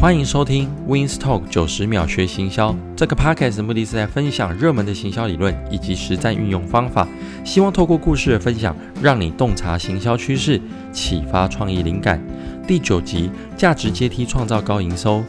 欢迎收听 Wins Talk 九十秒学行销。这个 podcast 的目的是在分享热门的行销理论以及实战运用方法，希望透过故事的分享，让你洞察行销趋势，启发创意灵感。第九集：价值阶梯创造高营收。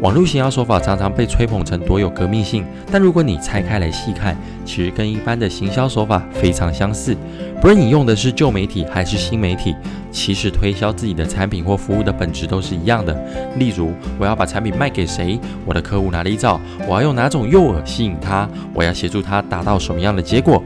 网络行销手法常常被吹捧成多有革命性，但如果你拆开来细看，其实跟一般的行销手法非常相似。不论你用的是旧媒体还是新媒体，其实推销自己的产品或服务的本质都是一样的。例如，我要把产品卖给谁？我的客户哪里找？我要用哪种诱饵吸引他？我要协助他达到什么样的结果？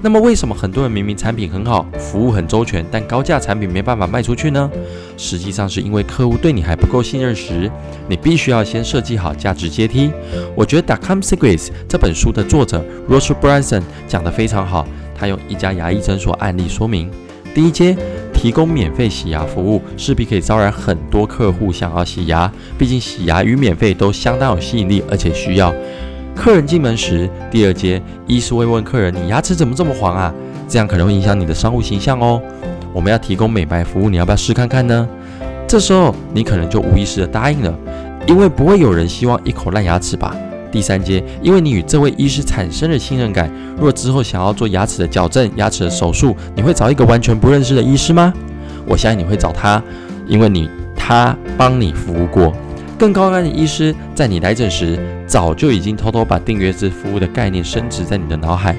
那么为什么很多人明明产品很好，服务很周全，但高价产品没办法卖出去呢？实际上是因为客户对你还不够信任时，你必须要先设计好价值阶梯。我觉得《Dotcom Secrets》这本书的作者 Russell Brunson 讲得非常好，他用一家牙医诊所案例说明：第一阶，提供免费洗牙服务，势必可以招来很多客户想要洗牙，毕竟洗牙与免费都相当有吸引力，而且需要。客人进门时，第二阶，医师会问客人：“你牙齿怎么这么黄啊？”这样可能会影响你的商务形象哦。我们要提供美白服务，你要不要试看看呢？这时候你可能就无意识的答应了，因为不会有人希望一口烂牙齿吧。第三阶，因为你与这位医师产生了信任感，若之后想要做牙齿的矫正、牙齿的手术，你会找一个完全不认识的医师吗？我相信你会找他，因为你他帮你服务过。更高端的医师在你来诊时，早就已经偷偷把订阅制服务的概念深植在你的脑海。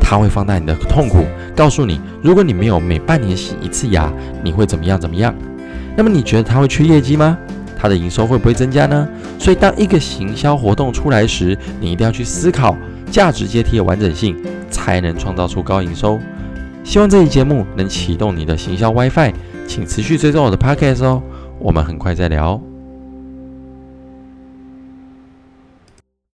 他会放大你的痛苦，告诉你，如果你没有每半年洗一次牙，你会怎么样怎么样。那么你觉得他会缺业绩吗？它的营收会不会增加呢？所以当一个行销活动出来时，你一定要去思考价值阶梯的完整性，才能创造出高营收。希望这期节目能启动你的行销 WiFi，请持续追踪我的 Podcast 哦。我们很快再聊。